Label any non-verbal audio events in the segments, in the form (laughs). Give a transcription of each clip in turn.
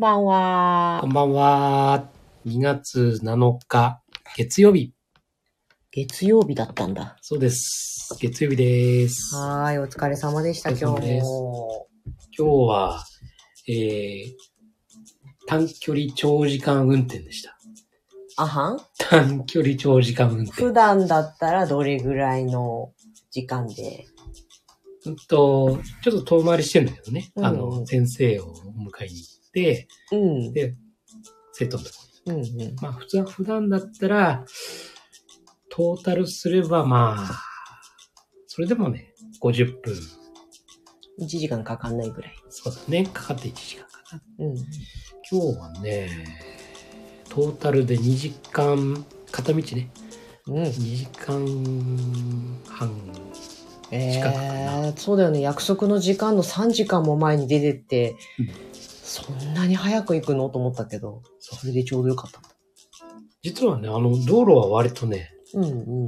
んばんはこん。ばんは。2月7日、月曜日。月曜日だったんだ。そうです。月曜日です。はーい、お疲れ様でした、今日も。今日は、えー、短距離長時間運転でした。あはん？短距離長時間運転。普段だったらどれぐらいの時間で？うんと、ちょっと遠回りしてんだけどね。うんあの、先生を迎えに行って、うん。で、生徒のとこうんうん。に。まあ、普通は普段だったら、トータルすればまあ、それでもね、50分。1時間かかんないぐらい。そうだね。かかって1時間かな。うん。今日はね、トータルで2時間、片道ね、うん。2時間半。え近くかなー、そうだよね。約束の時間の3時間も前に出てって、うんそんなに早く行くの？と思ったけど、それでちょうどよかった。実はね、あの、道路は割とね、うんう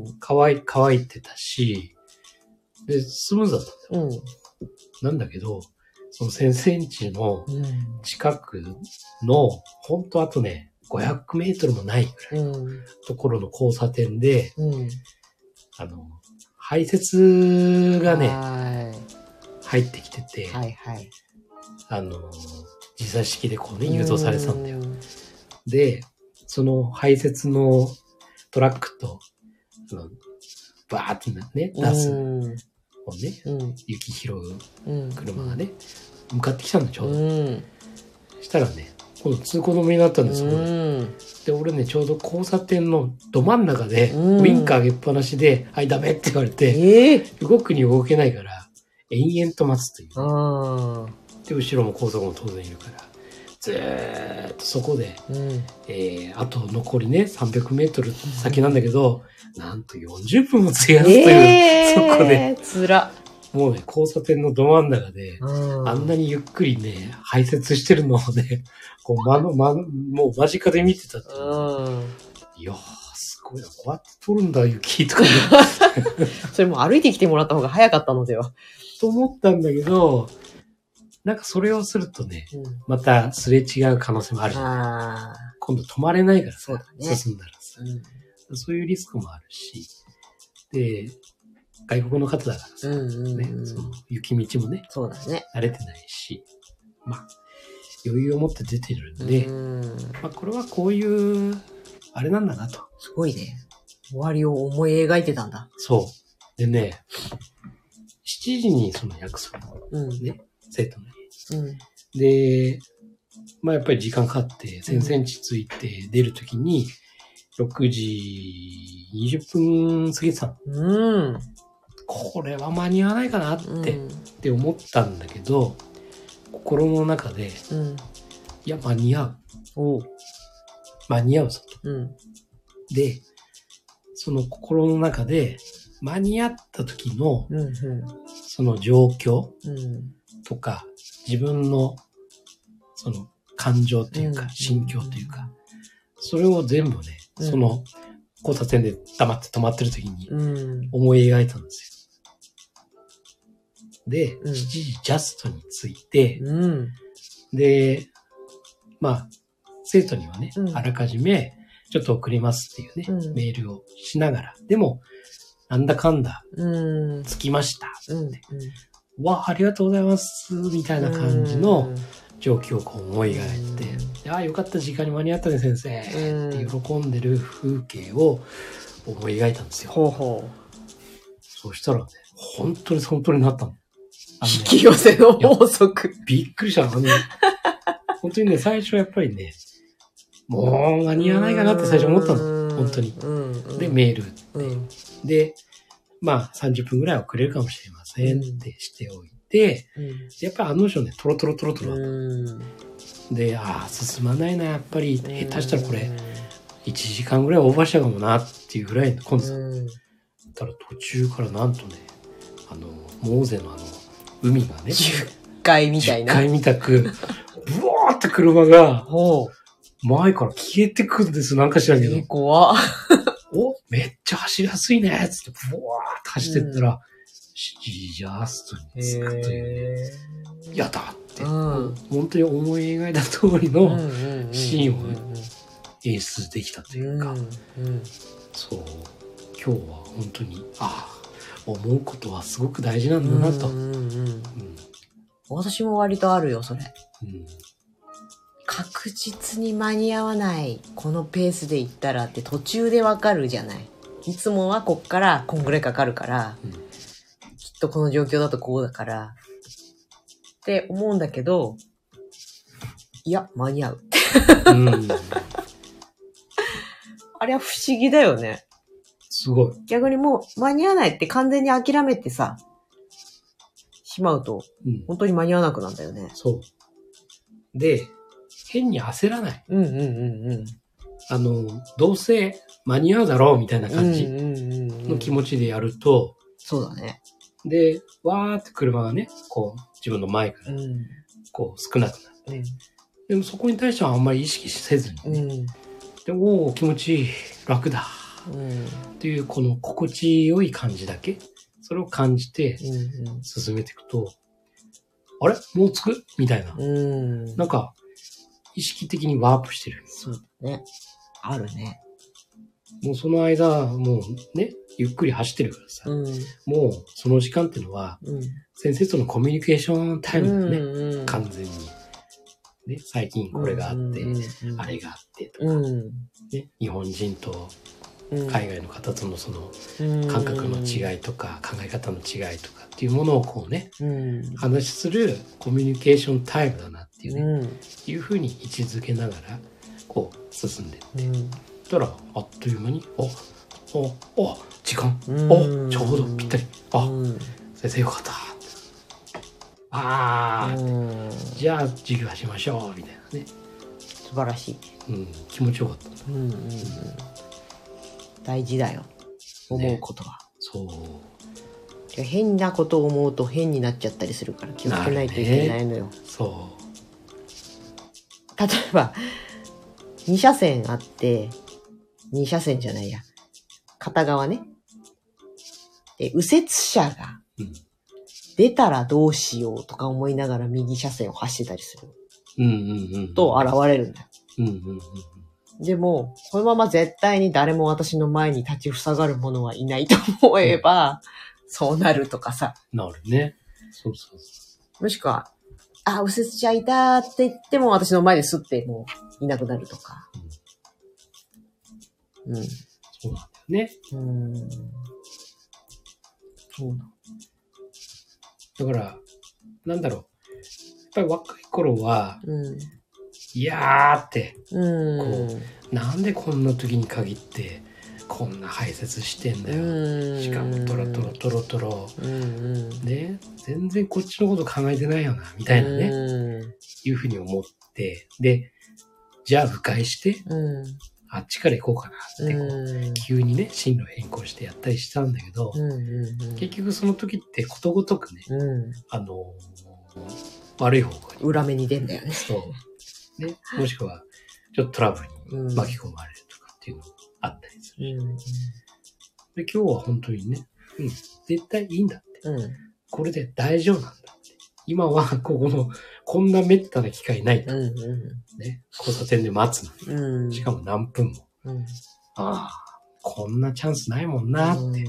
ん。乾い、乾いてたし、で、スムーズだったんだよ。うん。なんだけど、その先生んちのうん。近くの、ほんとあとね、500メートルもないぐらいのうん。ところの交差点で、うん。あの、排泄がね、は入ってきてて、い。はいはい。あの、時差式でこうね、誘導されてたんだよ。うんで、その排泄のトラックと、あの、バーってね、出すうん。をね、うん。雪拾ううん。車がね、向かってきたんだ、ちょううど。ん。したらね、今度通行止めになったんですよ。うん。で、俺ね、ちょうど交差点のど真ん中で、うんウインカー上げっぱなしで、はい、ダメって言われて、ええ動くに動けないから、延々と待つという。あで、後ろも高速も当然いるから、ずーっとそこで、ーうん。えー、あと残りね、300メートル先なんだけど、なんと40分も費やすという、えそこで、えつら。もうね、交差点のど真ん中で、うんあんなにゆっくりね、排泄してるのをね、(laughs) こう、まの、まの、もう間近で見てたっていううん。いやー、すごいな。こうやって撮るんだ、雪とかね。(laughs) それも歩いてきてもらった方が早かったのでは。と思ったんだけど、なんかそれをするとね、またすれ違う可能性もあるじゃん。ああ。今度止まれないからさ、そうだね進んだらさ、うん。そういうリスクもあるし、で、外国の方だからさ、うんうんねうん、その雪道もね、そうだね。慣れてないし、まあ、余裕を持って出てるんで、うん。まあこれはこういう、あれなんだなと。すごいね。終わりを思い描いてたんだ。そう。でね、7時にその約束、うん。ね、生徒の家うん。で、まあやっぱり時間かかって、先生地着いて出るときに、6時20分過ぎてたの。うん。これは間に合わないかなって,、うんって思ったんだけど、心の中で、うん。いや、間に合う。おう。間に合うぞと。うん。で、その心の中で、間に合った時の、うん。うその状況ん。うん。とか、自分の、その感情というか、うん心境というか、それを全部ね、うんその交差点で黙って止まってる時にうん。思い描いたんですよ。で、うん7時ジャストについて、うん。で、まあ、生徒にはね、うんあらかじめ、ちょっと送りますっていうね、うんメールをしながら、でも、なんだかんだ、うん。着きました。うん。わあ、ありがとうございます、みたいな感じの、状況をこう思い描いて、でああ、よかった、時間に間に合ったね、先生、うんって喜んでる風景を思い描いたんですよ。ほうほそうしたらね、本当にその通りになったの。のね引き寄せの法則。びっくりした。あのね、(laughs) 本当にね、最初やっぱりね、もう間に合わないかなって最初思ったの。の本当に。うん。で、メール。うん。で、まあ30分ぐらい遅れるかもしれませんってしておいて、やっぱり案の定ね、トロトロトロトロ。うん。で、ああ、進まないな、やっぱり。下手したらこれ、1時間ぐらいオーバーしたかもなっていうぐらいの、今度、うん。たら途中からなんとね、あの、モーゼのあの、海がね、10回みたい10な。回見たく、ブワーって車がほ前から消えてくるんです、なんか知らんけどう。。怖っ。お、めっちゃ走りやすいねつって、ブワ走ってったら、7時ジャストに着くというね。へやったって、うん。本当に思い描いた通りうんのシーンを演出できたというか、うんうん。そう。今日は本当にああ思うことはすごく大事なんだなと、うんうんうんうん。私も割とあるよ、それ。うん。確実に間に合わない。このペースで行ったらって途中でわかるじゃない。いつもはこっからこんぐらいかかるから、うんきっとこの状況だとこうだから、って思うんだけど、いや、間に合う。うん (laughs) あれは不思議だよね。すごい、逆にもう間に合わないって完全に諦めてさ、しまうと、うん、本当に間に合わなくなんだよね。そうで変に焦らないうんうんうんうん。あのどうせ間に合うだろうみたいな感じの気持ちでやると、そうだね。でわーって車がねこう自分の前からうん。こう少なくなるでもそこに対してはあんまり意識せずにうん。ね、うん。でおお気持ちいい楽だうん。っていうこの心地よい感じだけそれを感じてうん。進めていくと、あれ？もう着く？みたいな。うん。なんか、意識的にワープしてる。そうだね。あるね。もうその間、もうね、ゆっくり走ってるからさ、うん。もうその時間っていうのは、うん。先生とのコミュニケーションタイムだね、うん。完全に。ね、最近これがあって、あれがあってとか、うん。ね、日本人とうん。海外の方とのそのうん感覚の違いとか、考え方の違いとかっていうものをこうね、うん。話するコミュニケーションタイムだなっていうね、うん。いうふうに位置づけながら、こう、進んでいうん。ったら、あっという間に、お、お、お、時間、うんお、ちょうどぴったり。あ、うん。先生よかった。ああ、うんじゃあ授業しましょう、みたいなね。素晴らしい。うん、気持ちよかった。うんうんうん。大事だよ。思うことは。そう。変なことを思うと変になっちゃったりするから気をつけないといけないのよ。そ例えば、2車線あって、2車線じゃないや。片側ね。で、右折車がう。うん。出たらどうしようとか思いながら右車線を走ってたりするうんうんうん。と現れるんだよ。うんうんうん。でも、このまま絶対に誰も私の前に立ちふさがる者はいないと思えば、そうなるとかさ。なるね。そうそうそもしくは、あ、右折車いたって言っても私の前ですってもういなくなるとか。うん。う。そうなんだよね。うん。そうなだから、なんだろう。やっぱり若い頃は、うん。いやーって、うん。なんでこんな時に限って、こんな排泄してんだよ。しかもトロトロトロトロ。うんうん。ね、全然こっちのこと考えてないよな、みたいなね、ね。いうふうに思って、で、じゃあ迂回して、うん。あっちから行こうかなってこう、うん。急にね、進路変更してやったりしたんだけど、結局その時ってことごとくね、うん。あのー悪い方向に、裏目に出んだよね。そう、ね、もしくは、ちょっとトラブルうんに巻き込まれるとかっていうのもあったりする。うん。で、今日は本当にね、うん、絶対いいんだって。うん。これで大丈夫なんだ。今は、ここの、こんな滅多な機会ないと。うん。ね。交差点で待つの。うん。うん。しかも何分も。うん。ああ、こんなチャンスないもんなって。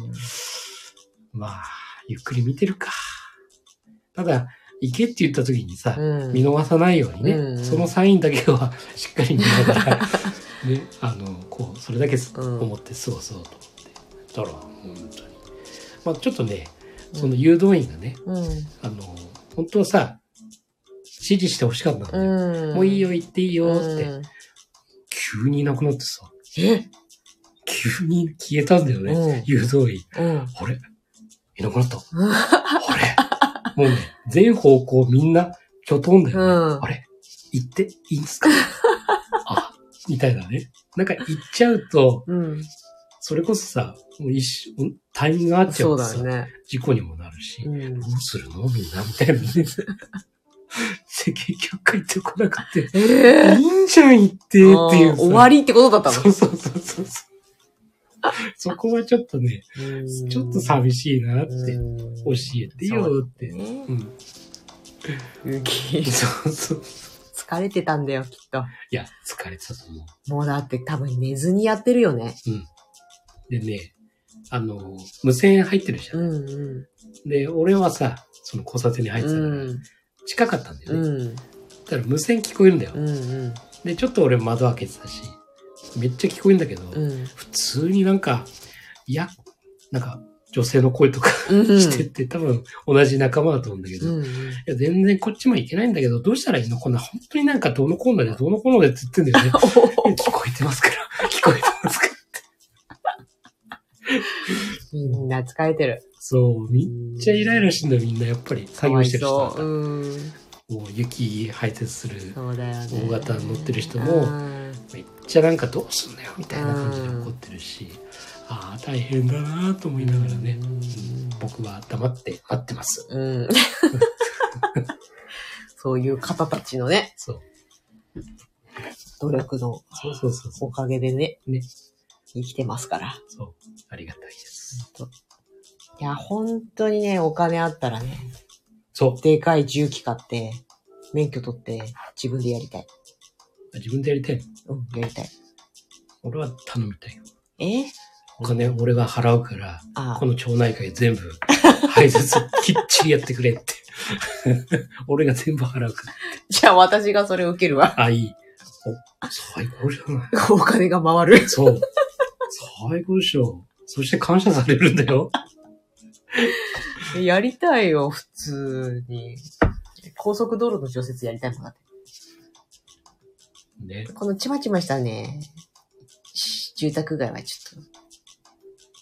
まあ、ゆっくり見てるか。ただ、行けって言った時にさ、うん。見逃さないようにね、うんそのサインだけはしっかり見ながら、(laughs) ね、あの、こう、それだけすうん思って過ごそうと思って。だから、本当に。まあ、ちょっとね、その誘導員がね、うん。あの、本当はさ、指示してほしかったんだよ。うん。もういいよ、行っていいよって。うん急にいなくなってさ、え？急に消えたんだよね、うん誘導員。うん。あれ？いなくなった？あれ？もうね、全方向みんな、きょとんだよね。うんあれ？行っていいんすか？(laughs) あ、みたいなね。なんか行っちゃうと、うん。それこそさ、もう一瞬、タイミングが合っちゃそううとさ、ね。事故にもなるし、うんどうする？のみんな、みたいなね。で結局帰ってこなくて、ええいいんじゃん、行って、っていう。終わりってことだったそうそうそうそう。そこはちょっとね、のちょっと寂しいなって、うん教えてよって。ねうん。雪。そうそう。疲れてたんだよ、きっと。いや、疲れてたと思もうだって多分寝ずにやってるよね。う。うん。でね、あの、無線入ってるじゃ。うんんうで、俺はさ、その交差点に入ってたから、ん。近かったんだようね。ん。だから無線聞こえるんだよ。うんうん。で、ちょっと俺窓開けてたし、めっちゃ聞こえるんだけど、うん。普通になんか、いや、なんか、女性の声とかうん。(laughs) してって、多分同じ仲間だと思うんだけど、いうん。や、全然こっちもいけないんだけど、どうしたらいいの？こんな、本当になんかどうのこうので、どうのこうのでって言ってんだよね。(laughs) 聞こえてますから。聞こえてますから。みんな疲れてる。そう、めっちゃイライラしてんだよ、みんな。やっぱり、作業してる人はかわいそう。うん。もう雪排雪する、そうだよね。大型乗ってる人もうんめっちゃなんかどうすんだよ、みたいな感じで怒ってるし、ああ、大変だなと思いながらね、うん僕は黙って待ってます。うん。(laughs) そういう方たちのね、そう。努力のそうそうそうそおかげでね、ね生きてますから。う。そう。ありがたいです。いや、本当にね、お金あったらね、そう。でかい重機買って、免許取って、自分でやりたい。自分でやりたい？の。うん、やりたい。俺は頼みたいよ。え？お金俺が払うから、あこの町内会全部、排泄 (laughs) きっちりやってくれって。(laughs) 俺が全部払うから。じゃあ私がそれ受けるわ。あ、いい。お、最高じゃない？(laughs) お金が回る。そう。最高でしょ。そして感謝されるんだよ。(laughs) やりたいよ、普通に。高速道路の除雪やりたいもんだって。ね。このちまちましたね、し住宅街はちょっと、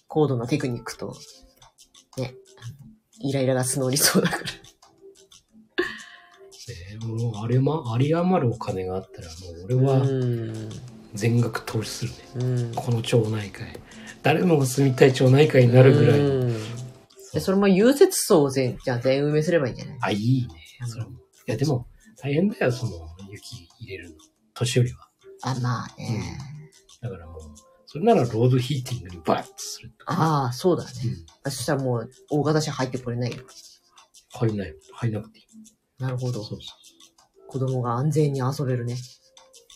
高度なテクニックと、ね、イライラが募りそうだから。ねもうあれま、有り余るお金があったら、もう俺はうん。全額投資するね。うん。この町内会。誰もが住みたい町内会になるぐらいで、それも融雪層を全、じゃあ全埋めすればいいんじゃない？あ、いいね。それも。いや、でも、大変だよ、その、雪入れるの。年寄りは。あ、まあね。だからもう、それならロードヒーティングにバッとする。ああ、そうだね。うん。そしたらもう、大型車入ってこれないよ。入んない。入んなくていい。なるほど。そうそう。子供が安全に遊べるね。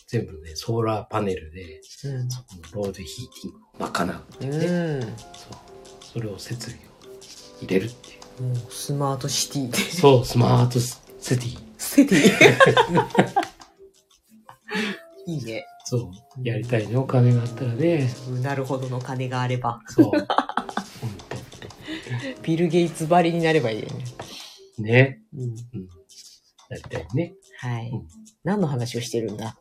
全部ね、ソーラーパネルで、うん。ロードヒーティングを賄うってね。うん。そう。それを設備を入れるっていう。もう、スマートシティで。そう、スマートセティ。セティいいね。そう。やりたいね、お金があったらね。なるほどの金があれば。そう。(laughs) ビル・ゲイツばりになればいいよね。ね。うん。うん。やりたいね。はい。うん何の話をしてるんだ？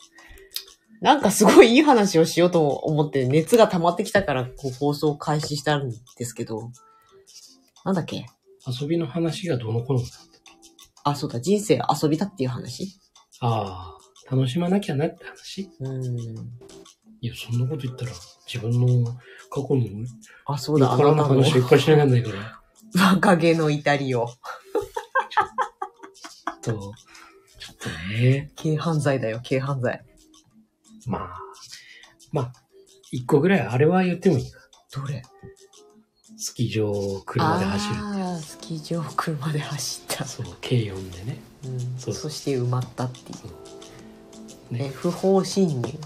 なんかすごいいい話をしようと思って熱が溜まってきたからこう放送を開始したんですけど。なんだっけ？遊びの話がどの頃なんだあ、そうだ、人生遊びだっていう話？ああ、楽しまなきゃなって話うん。いや、そんなこと言ったら、自分の過去のあ、そうだ、あの話をいっぱいしなきゃないから。若気の至りを。と、ちょっとね、軽犯罪だよ、軽犯罪。まあ、まあ、一個ぐらい、あれは言ってもいいか。どれ？スキー場を車で走る。ああ、スキー場を車で走った。そう、軽4でね。うん、そうそして埋まったっていう。ねえ、不法侵入。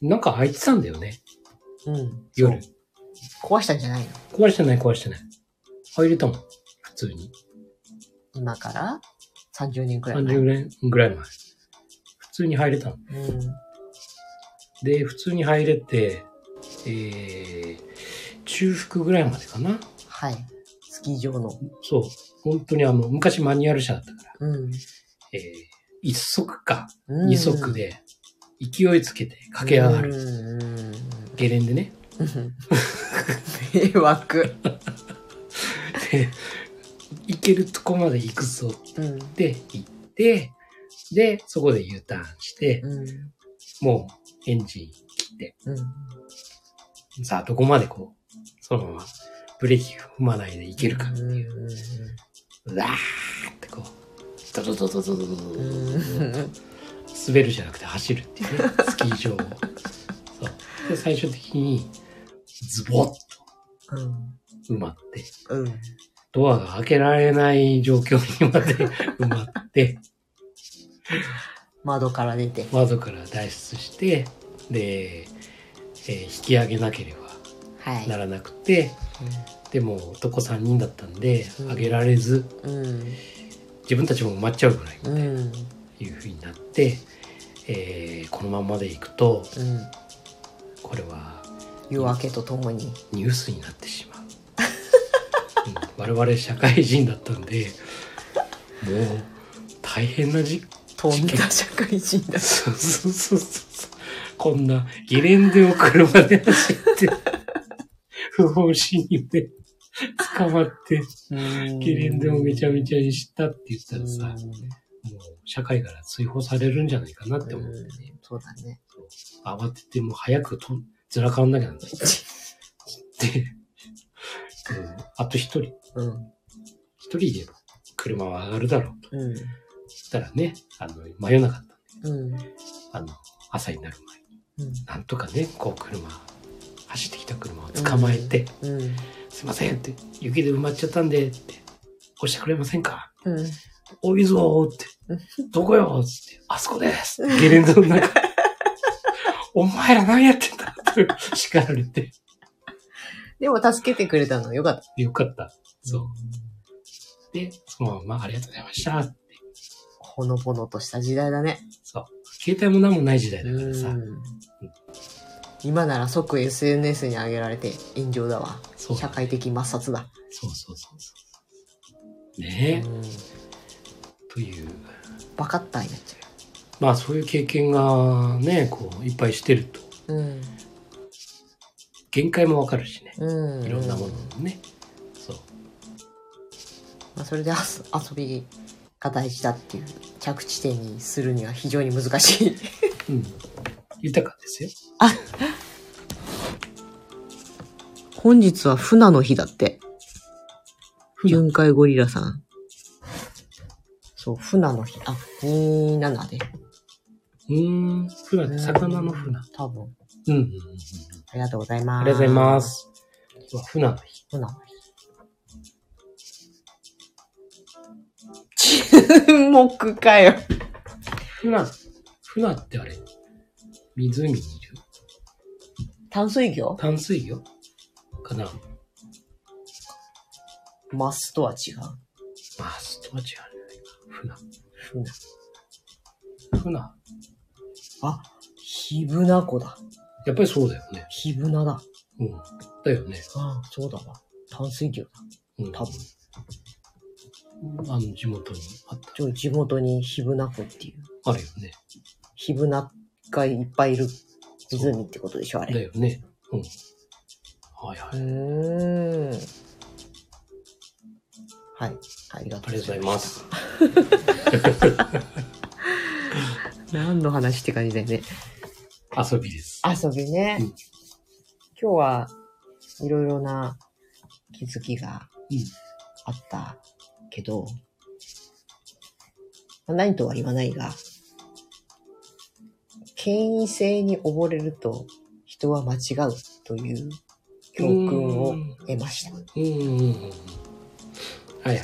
なんか開いてたんだよね、うん。夜。壊したんじゃないの？壊してない、壊してない。入れたもん、普通に。今から？30年くらい前。30年ぐらい前。普通に入れたの。うん。で、普通に入れて、えー、中腹ぐらいまでかな。はい。スキー場の。そう。本当にあの、昔マニュアル車だったから、うん。えー、一足か、うん二足。で、勢いつけて駆け上がる。うんうんゲレンデね。うん。迷惑。で、行けるとこまで行くぞうん。って行って、で、そこで U ターンして、うん。もうエンジン切って、うん。さあ、どこまでこう、そのままブレーキ踏まないで行けるかってうんいう。うわーってこう、ドドドドドドドドドうん。滑るじゃなくて走るっていうね、スキー場を。そう。で、最終的に、ズボッとうん。埋まって、うん。ドアが開けられない状況にまで埋まって、窓から出て。窓から脱出して、で、えー引き上げなければはい。ならなくて、でも男3人だったんで、うん上げられず、うん。自分たちも埋まっちゃうぐらいうん。うん。いう風になって、えーこのままでいくと、うん。これは夜明けとともに。ニュースになってしまう。うん、(laughs) 我々社会人だったんで、もう大変なじ、飛んだ社会人だ。そうそうそうそう。こんなゲレンデを車で走って、不法侵入で捕まって、ゲレンデをめちゃめちゃにしたって言ったらさ、もう社会から追放されるんじゃないかなって思ってね。そうだね。慌ててもう早くとずらかんなきゃなんない。で、うんあと一人、うん。一人で車は上がるだろうと。うん。そしたらね、あの、真夜中だった。うん。あの、朝になる前に、うん。なんとかね、こう車、走ってきた車を捕まえて、うん。すいませんって、雪で埋まっちゃったんで、って、押してくれませんか？うん。おいぞーってうん、どこよつって、あそこですゲレンデの中。(laughs) お前ら何やってんだって叱られて。でも助けてくれたのよかった。よかった。そう。で、そのままありがとうございましたって。ほのぼのとした時代だね。そう。携帯も何もない時代だからさ。うん今なら即 SNS に上げられて炎上だわ。社会的抹殺だ。そうそうそうそう。ねえ、うんという。バカったになっちゃまあそういう経験がね、こう、いっぱいしてると、うよ。うん。限界もわかるしね。うん。いろんなものもね。そう。まあ、それであす遊びが大事だっていう着地点にするには非常に難しい。うん。豊かですよ。本日は船の日だって。船巡回ゴリラさん。そう、船の日。あ、27で。うーん。船、魚の船。多分。うんうんうんうん。ありがとうございます。ありがとうございま。す。船の日。船の日。(laughs) 注目かよ。船、船ってあれ、湖にいる淡水魚？淡水魚？かなマスとは違う。まあ、ストは違うね。船。船。船。あ、ヒブナコだ。やっぱりそうだよね。ヒブナだ。うん。だよね。ああ、そうだわ。淡水魚だ。うん。多分。あの、地元にあっちょ地元にヒブナコっていう、た。あるよね。ヒブナがいっぱいいる湖ってことでしょ、あれ。だよね。うん。はいはうい。ーん。はい。ありがとうございます。(laughs) 何の話って感じだよね。遊びです。遊びね。うん今日はいろいろな気づきがうんあったけど、まあ何とは言わないが、権威性に溺れると人は間違うという教訓を得ました。うん。うん。うん。うん。はいはい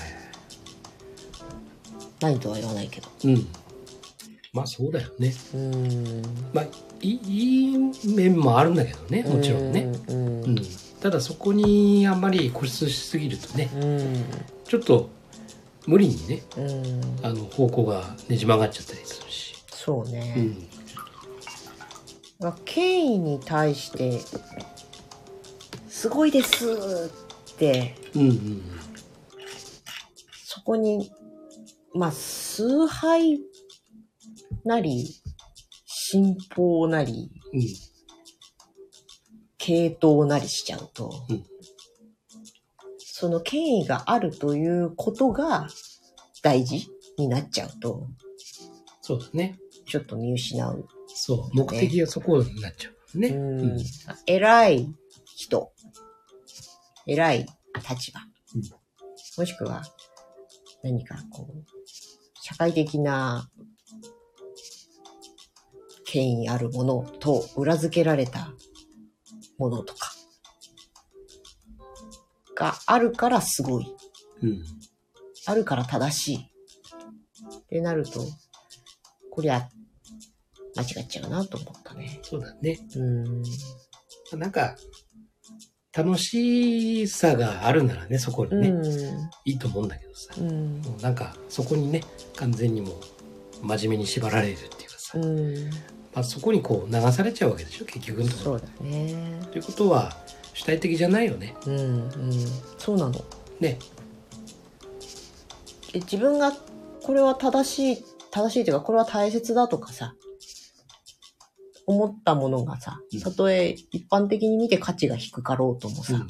はい。とは言わないけど。うん。まあそうだよね。うん。まあ、いい面もあるん。だけどね、もちろん。ね。うん。うん。ただそこにあん。まり固執しすぎるとね、うん。ちょっと無理にね、うん。あの方向がねじ曲がっちゃったりするし。そうね。うん。まあ権威に対して、すごいですって、うんうんそこに、まあ、崇拝なり、信奉なり、うん。うん。系統なりしちゃうと、うんその権威があるということが大事になっちゃうと、そうだね。ちょっと見失う。そう。目的がそこになっちゃうね。うん偉い人、偉い立場、うんもしくは何かこう、社会的な権威あるものと裏付けられたものとかがあるからすごいうん。あるから正しい。ってなると、こりゃ、間違っちゃうなと思ったね。そうだね。うん。なんか、楽しさがあるならね、そこにね、うん。いいと思うんだけどさ。うん。もうなんか、そこにね、完全にもう、真面目に縛られるっていうかさ、うん。まあ、そこにこう流されちゃうわけでしょ、結局のところ。そうだね。ということは、主体的じゃないよね。うん。うん。そうなの。ね。え自分がこれは正しい、正しいというか、これは大切だとかさ、思ったものがさうん、たとえ一般的に見て価値が低かろうともさ、うん。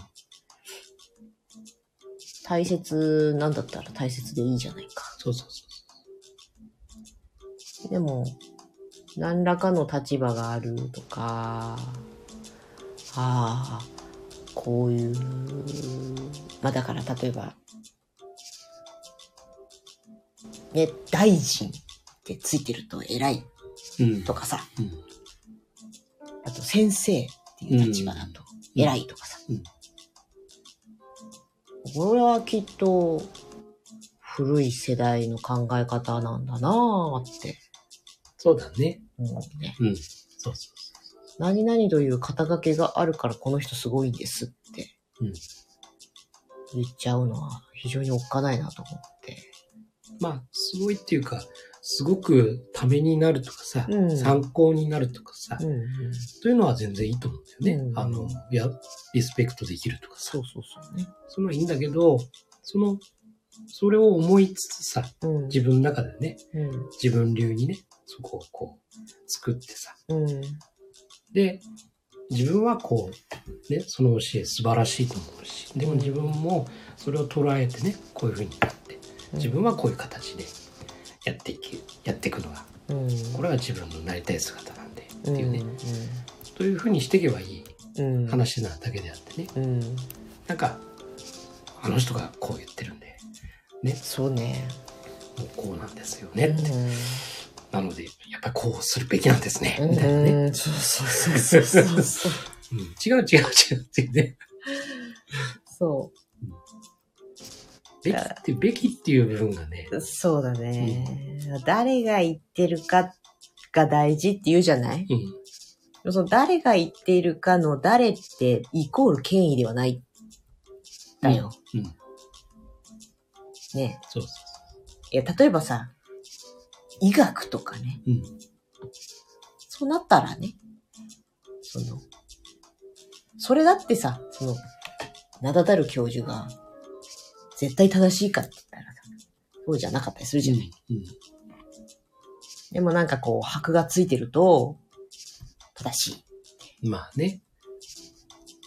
大切なんだったら大切でいいじゃないか。そうそうそでも、何らかの立場があるとか、ああ、こういう、まあだから例えば、ね、大臣ってついてると偉いうん。とかさ、うん。あと先生っていう立場だと偉いとかさ。うんこれはきっと古い世代の考え方なんだなぁってそうだね。思うね。うん。そうそ何々という肩書きがあるからこの人すごいんですってうん言っちゃうのは非常におっかないなと思って。う。まあ、すごいっていうか、すごくためになるとかさ、うん参考になるとかさ、うんうん。というのは全然いいと思うんだよね。うんあの、いや、リスペクトできるとかさそ、うそうそうね。そのはいいんだけど、その、それを思いつつさ、うん。自分の中でね、うん。自分流にね、そこをこう、作ってさ、うん。で、自分はこう、ね、その教え素晴らしいと思うし、でも自分もそれを捉えてね、こういうふうになって、自分はこういう形でやっていけ、やっていくのが、うん、これが自分のなりたい姿なんで、ってうん、いうね、というふうにしていけばいいうん、話なだけであってね、うん。なんか、あの人がこう言ってるんで、ね、そうね。もうこうなんですよね、うん。って。なので、やっぱりこうするべきなんですね、みたいなね。うん、そうそうそうそうそう。うん、違う違う違うっていうね。そべきって、べきっていう部分がね、う。そうだね。誰が言ってるかが大事って言うじゃない？うん、その誰が言っているかの誰ってイコール権威ではない。だよ。うん。うん。ね。そうそいや、例えばさ、医学とかね。う。うん。そうなったらね。その、それだってさ、その、名だたる教授が絶対正しいかって言ったらさ、そうじゃなかったりするじゃない。うん。でもなんかこう、箔がついてると、正しい。うん。まあね。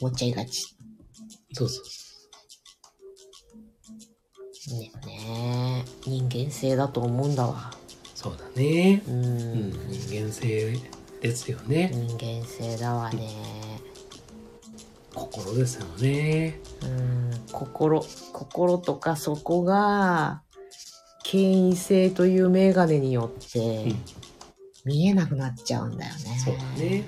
思っちゃいがち。そうそう。ねね人間性だと思うんだわ。そうだね。ううんん。。人間性ですよね。人間性だわね。心ですよね。うん。心、心とかそこが、権威性というメガネによってうん。見えなくなっちゃうんだよね。そうだね。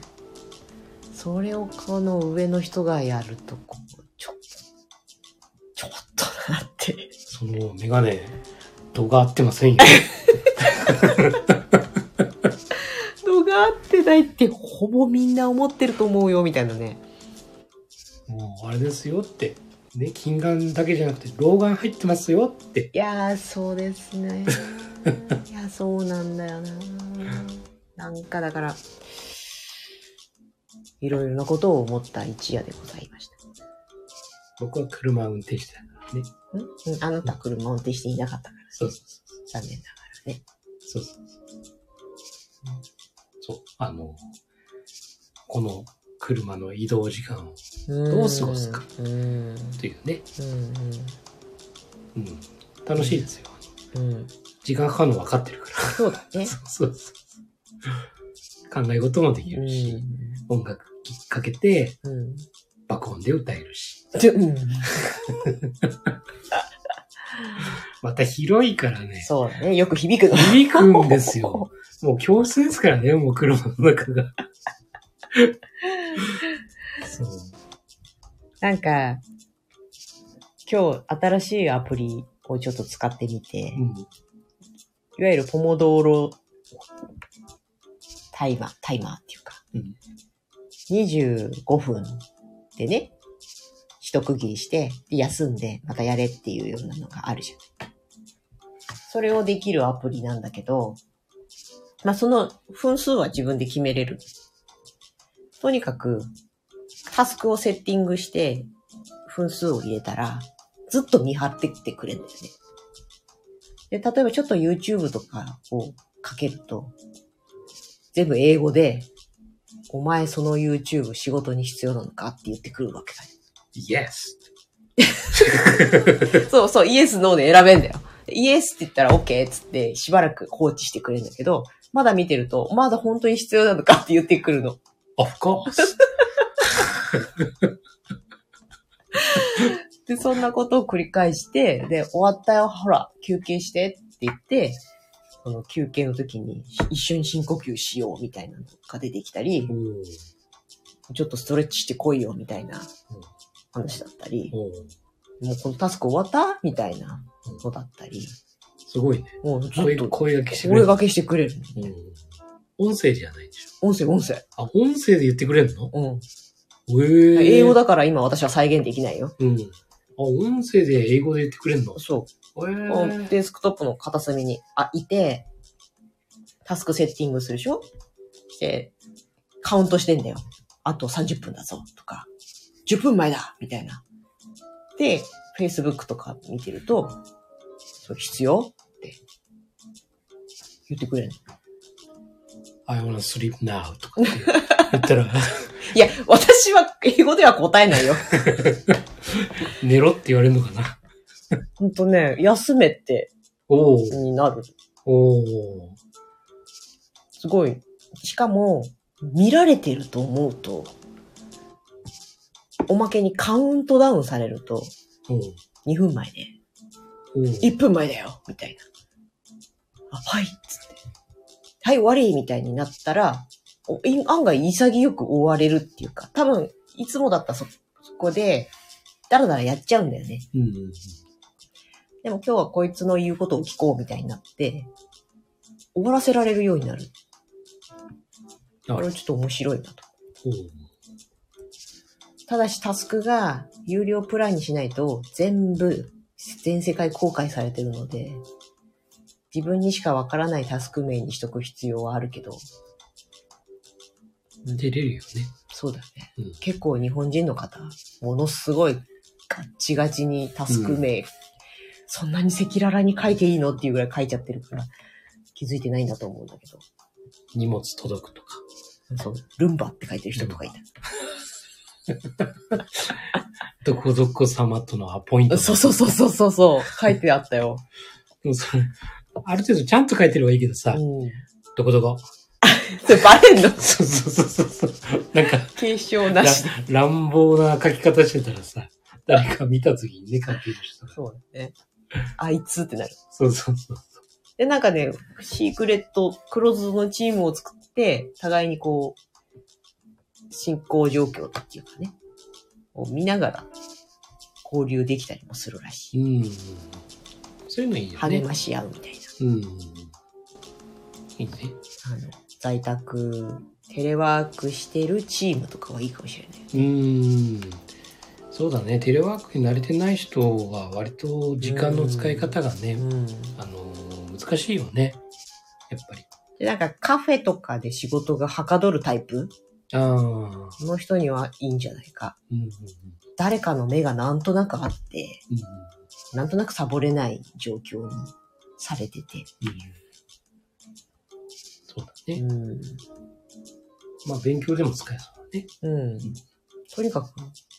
それをこの上の人がやると、こう、ちょっと、ちょっとなって。そのメガネ、度が合ってませんよ。(laughs) 度が合ってないってほぼみんな思ってると思うよ、みたいなね。もうあれですよって。ね、金眼だけじゃなくて、老眼入ってますよって。いやー、そうですね。(laughs) いや、そうなんだよな。なんかだから、いろいろなことを思った一夜でございました。僕は車運転してたからね。ん？うん？あなた車運転していなかったから、そうそうそう。残念ながらね。そうそうそう。そう。あの、この車の移動時間をどう過ごすか。というね。うん。うん。楽しいですよ。うん。うん。時間かかるの分かってるから。そうだね。(laughs) そうそうそう。考え事もできうるし、ん。音楽かけてうん。爆音で歌えるし。でうん。(laughs) また広いからね。そうだね。よく響くの。響くんですよ。もう教室ですからね、もう車の中が。そう。なんか、今日新しいアプリをちょっと使ってみて、うん。いわゆるポモドーロタイマー、タイマーっていうか、うん。25分でね、一区切りして、で休んで、またやれっていうようなのがあるじゃん。それをできるアプリなんだけど、まあその分数は自分で決めれる。とにかく、タスクをセッティングして、分数を入れたら、ずっと見張ってきてくれるんだよね。で、例えばちょっと YouTube とかをかけると、全部英語で、お前その YouTube 仕事に必要なのかって言ってくるわけだよ。Yes! そ (laughs) うそう、イエス、ノーで選べんだよ。イエスって言ったら OK っつってしばらく放置してくれるんだけど、まだ見てると、まだ本当に必要なのかって言ってくるの。Of course! (laughs) で、そんなことを繰り返して、で、終わったよ、ほら、休憩してって言って、その休憩の時に一緒に深呼吸しようみたいなのが出てきたり、おーちょっとストレッチしてこいよみたいな話だったり、おーもうこのタスク終わったみたいなのだったり、すごいね。もうず声っと声掛けしてくれる。声掛けしてくれる。うん。音声じゃないでし音声、音声。ょ。あ、音声で言ってくれるの？うん。ええ英語だから今私は再現できないよ。うん。あ、音声で英語で言ってくれるの？そえう。デスクトップの片隅に、あ、いて、タスクセッティングするでしょ？して、カウントしてんだよ。あと30分だぞ、とか。10分前だみたいな。で、Facebook とか見てると、それ必要って言ってくれるの。I wanna sleep now とかって言ったら、(laughs) いや、私は英語では答えないよ。(laughs) 寝ろって言われるのかな。ほんとね、休めって、おおになる。おおすごい。しかも、見られてると思うと、おまけにカウントダウンされると、お2分前で、お1分前だよみたいな。あ、はいっつって。はい、終わりみたいになったら、案外潔く終われるっていうか、多分、いつもだったらそ、そこで、だらだらやっちゃうんだよね。うんうんでも今日はこいつの言うことを聞こうみたいになって、終わらせられるようになる。あこれはちょっと面白いなと。おただしタスクが有料プランにしないと全部全世界公開されてるので、自分にしかわからないタスク名にしとく必要はあるけど、出れるよね。そうだね。うん結構日本人の方、ものすごいガッチガチにタスク名、そんなに赤裸々に書いていいのっていうぐらい書いちゃってるから、気づいてないんだと思うんだけど。荷物届くとか。そう、ルンバって書いてる人とかい (laughs) どこどこ様とのアポイント。た。そうそうそうそうそうそう、書いてあったよ。でもそれ、ある程度ちゃんと書いてればいいけどさ、うん。どこどこ。(laughs) それバレんの？(laughs) そうそうそうそう。なんか、継承なし乱暴な書き方してたらさ、誰か見たときにね、書ける人が。そうだね。あいつってなる。そうそうそう。で、なんかね、シークレット、クローズドのチームを作って、互いにこう、進行状況っていうかね、を見ながら交流できたりもするらしい。うん。そういうのいいよね。励まし合うみたいな。うん。いいね。あの、在宅、テレワークしてるチームとかはいいかもしれない。うん。そうだね。テレワークに慣れてない人は割と時間の使い方がね、うん。あの、難しいよね。やっぱり。で、なんかカフェとかで仕事がはかどるタイプああ。の人にはいいんじゃないか。うんうんうん。誰かの目がなんとなくあって、うんなんとなくサボれない状況にされてて。うん。そうだね。うん。まあ勉強でも使えそうだね。うん。とにかく、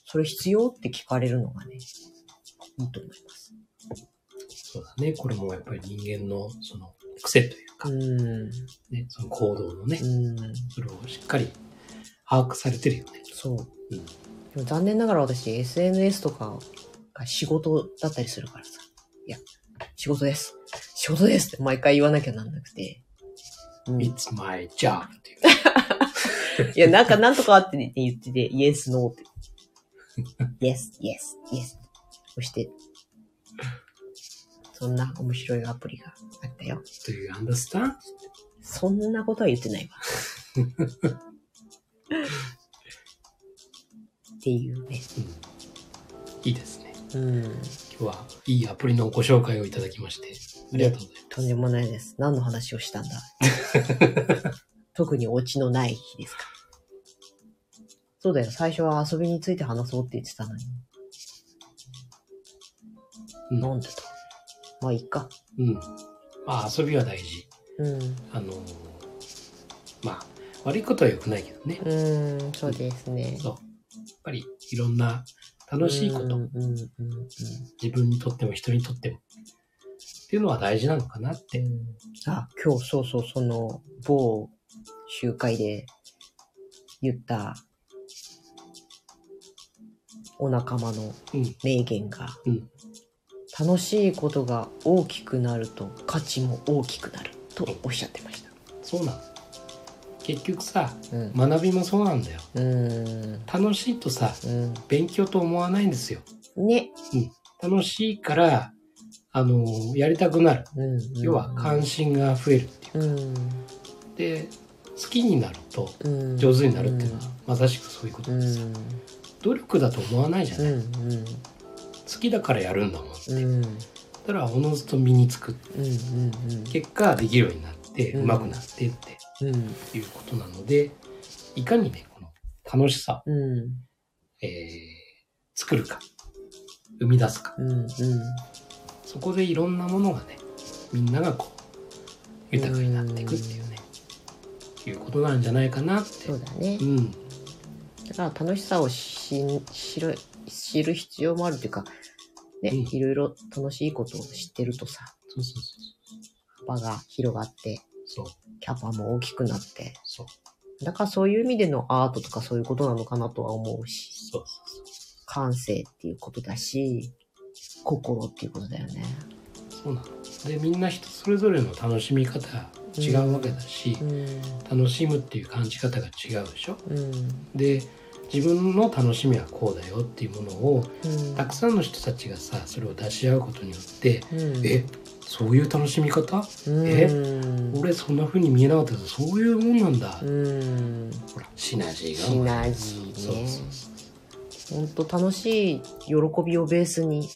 それ必要って聞かれるのがね、いいと思います。そうだね。これもやっぱり人間のその癖というか、うん。ね、その行動のねう、ん。それをしっかり把握されてるよね。そう。うん。でも残念ながら私、SNS とかが仕事だったりするからさ。いや、仕事です。仕事ですって毎回言わなきゃなんなくて。うん、い It's my job っていう。(laughs) や、なんかなんとかあって言ってて、イエス、ノーって。イエス、イエス、イエス。押して。そんな面白いアプリがあったよ。Do you understand? そんなことは言ってないわ。っていうね。いいですね。うん。今日はいいアプリのご紹介をいただきまして、ありがとうございます。とんでもないです。何の話をしたんだ？(laughs) 特にオチのない日ですか？そうだよ。最初は遊びについて話そうって言ってたのに。うんなんでだ？まあいいか。うん。まあ遊びは大事。うん。あのーまあ悪いことは良くないけどね。うーん、そうですね。そう。やっぱりいろんな楽しいこと、うんうんうん自分にとっても人にとっても、っていうのは大事なのかなって。うん。あ、今日そうそう、その某集会で言ったお仲間のうん名言が、うん楽しいことが大きくなると価値も大きくなるとおっしゃってました。そうなの。結局さ、うん。学びもそうなんだよ。楽しいとさ、うん。勉強と思わないんですよ。ね。楽しいから、あのーやりたくなる。うんうん。要は関心が増えるっていう。うん。で、好きになるとうん。上手になるっていうのは、まさしくそういうことうん。ですよ。努力だと思わないじゃうない。ん。好きだからやるんだもん。うん。うん。だからおのずと身につく。うん。うん。結果できるようになって、うん上手くなってってうん。いうことなので、いかにね、この楽しさを、うん。えー作るか、生み出すか。うん。うん。そこでいろんなものがね、みんながこう、豊かになっていくっていうね、いうことなんじゃないかなって。そうだねう。ん。だから楽しさをし知る知る必要もあるっていうか、ね、うんいろいろ楽しいことを知ってるとさ、そうそうそう幅が広がって、そう。キャパも大きくなって、そう。だからそういう意味でのアートとかそういうことなのかなとは思うし、そうそう感性っていうことだし、心っていうことだよね。そう。なの。で、みんな人それぞれの楽しみ方違うわけだし、うん。楽しむっていう感じ方が違うでしょ。うん。で、自分の楽しみはこうだよっていうものを、うん。たくさんの人たちがさ、それを出し合うことによって、うん、え、そういう楽しみ方？うん、えうん、俺そんな風に見えなかったけど、そういうもんなんだ。うん。ほら、シナジーがシナジーねそうそうそう。本当楽しい喜びをベースにうん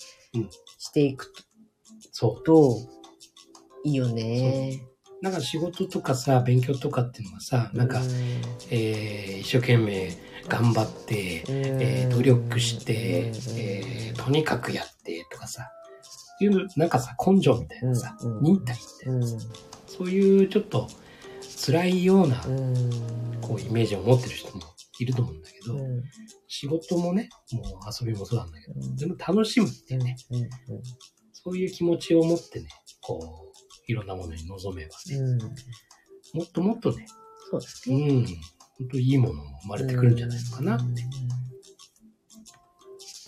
していくそう。といいよね。なんか仕事とかさ、勉強とかっていうのはさ、なんか、えー一生懸命頑張って、えー努力して、えーとにかくやってとかさ、いう、なんかさ、根性みたいなさ、うん。忍耐みたいな。さ、そういうちょっと辛いような、こう、イメージを持ってる人もいると思うんだけど、仕事もね、もう遊びもそうなんだけど、でも楽しむっていうね、そういう気持ちを持ってね、こう、いろんなものに臨めばね、もっともっとね、そうだうね。ん、本当いいものも生まれてくるんじゃないのかなって。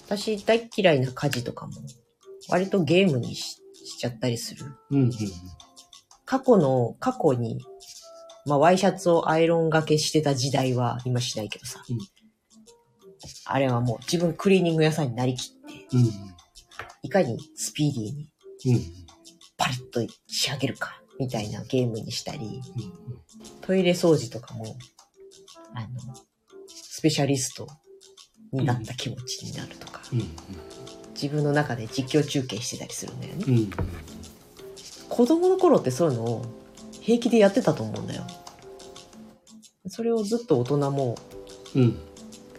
私大っ嫌いな家事とかも割とゲームにししちゃったりする。うんうん過去の、過去に、まあ、ワイシャツをアイロンがけしてた時代は今しないけどさ。うんあれはもう自分クリーニング屋さんになりきって、うん。いかにスピーディーにパリッと仕上げるか、みたいなゲームにしたり、トイレ掃除とかも、あの、スペシャリストになった気持ちになるとか、自分の中で実況中継してたりするんだよね。うん子供の頃ってそういうのを平気でやってたと思うんだよ。それをずっと大人もうん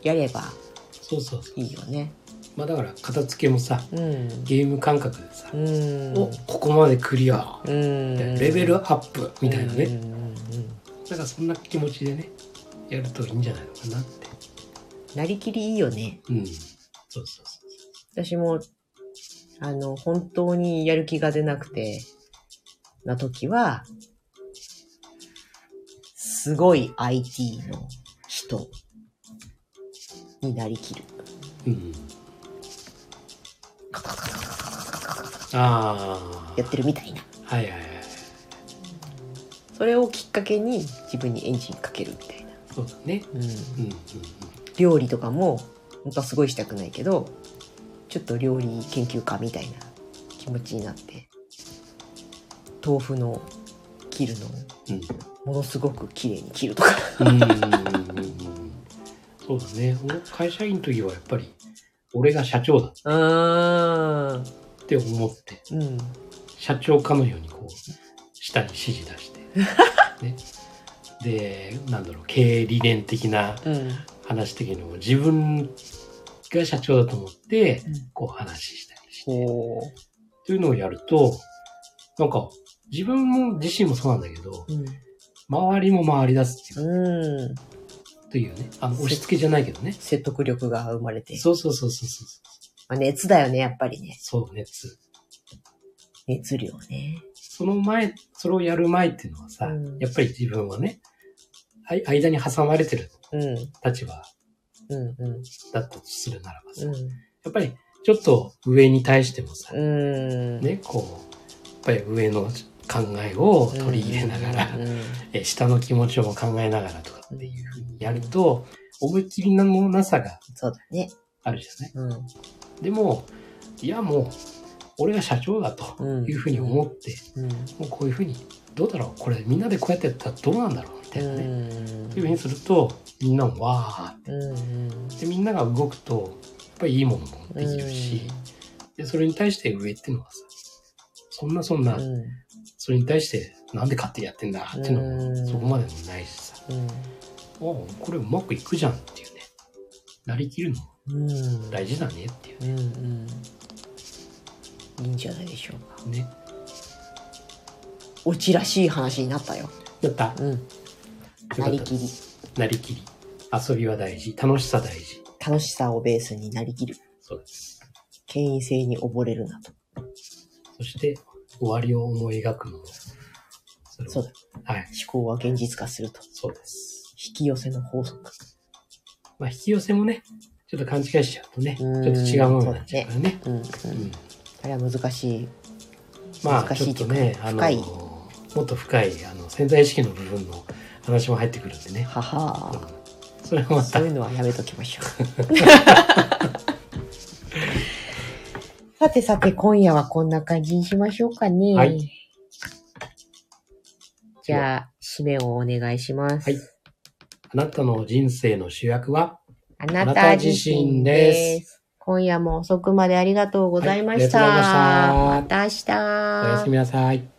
やればそうそうそう。いいよね。まあだから片付けもさ、うん。ゲーム感覚でさう、ん。お、ここまでクリア。うん。レベルアップみたいなね。うんうんうんうんなんかそんな気持ちでね、やるといいんじゃないのかなって。なりきりいいよね。うん。そうそうそ私も、あの、本当にやる気が出なくて、な時は、すごい IT の人になりきる。う。うん。ああ。やってるみたいな。はいはいはい。それをきっかけに自分にエンジンかけるみたいな。そうだね。うん、うんうん料理とかも、本当はすごいしたくないけど、ちょっと料理研究家みたいな気持ちになって豆腐の切るのをうん。ものすごく綺麗に切るとかうんうんうんうんそうだね。俺会社員の時はやっぱり、俺が社長だうー。んって思って、うん。社長かのようにこう、下に指示出して、(laughs) ね。で、なんだろう、経営理念的なうん。話的にも自分が社長だと思って、こう話したりして、おーというのをやると、なんか、自分も自身もそうなんだけど、周りも回り出すっていううんうんというね、あの、押し付けじゃないけどね。説得力が生まれて、そうそうそうそうそう。まあ、熱だよねやっぱりね。そう、熱。熱量ね。その前、それをやる前っていうのはさ、うん。やっぱり自分はね、間に挟まれてるうん。立場うんうん。だったとするならばさ、うん。やっぱりちょっと上に対してもさ、うん。ね、こう、やっぱり上の考えを取り入れながら、うん下の気持ちを考えながらとかっていうふうにやると、思いっきりのなさがそうだね。あるじゃない？うん。でも、いやもう、俺が社長だというふうに思って、うん。もうこういうふうに、どうだろう？これみんなでこうやってやったらどうなんだろう？みたいなね。うん。っていうふうにすると、みんなもわーって。うんで、みんなが動くと、やっぱりいいものもできるし、で、それに対して上っていうのはさ、そんなそんな、うん。それに対してなんで勝手にやってんだっていうのうん。も、そこまでもないしさ、うこれうまくいくじゃんっていうね。なりきるの大事だねっていううんうんいいんじゃないでしょうかね。オチらしい話になったよやった。うんなりきりなりきり。遊びは大事。楽しさ大事。楽しさをベースになりきるそうです。権威性に溺れるなとそして、終わりを思い描くのも、そそうだはい。思考は現実化するとそうです。引き寄せの法則。まあ、引き寄せもね、ちょっと勘違いしちゃうとね、ちうん。ょっと違うものになっちゃうからね。うんうん。うん。あれは難しい。まあ、ちょっとね、あの、もっと深い、あの、潜在意識の部分の話も入ってくるんでね。はは。うん。それもまた。そういうのはやめときましょう。(laughs) さてさて今夜はこんな感じにしましょうかね。はい。じゃあ締めをお願いします、はいあなたの人生の主役は？あなた自身です。今夜も遅くまでありがとうございました。はいありがとうございましたまた明日。おやすみなさい。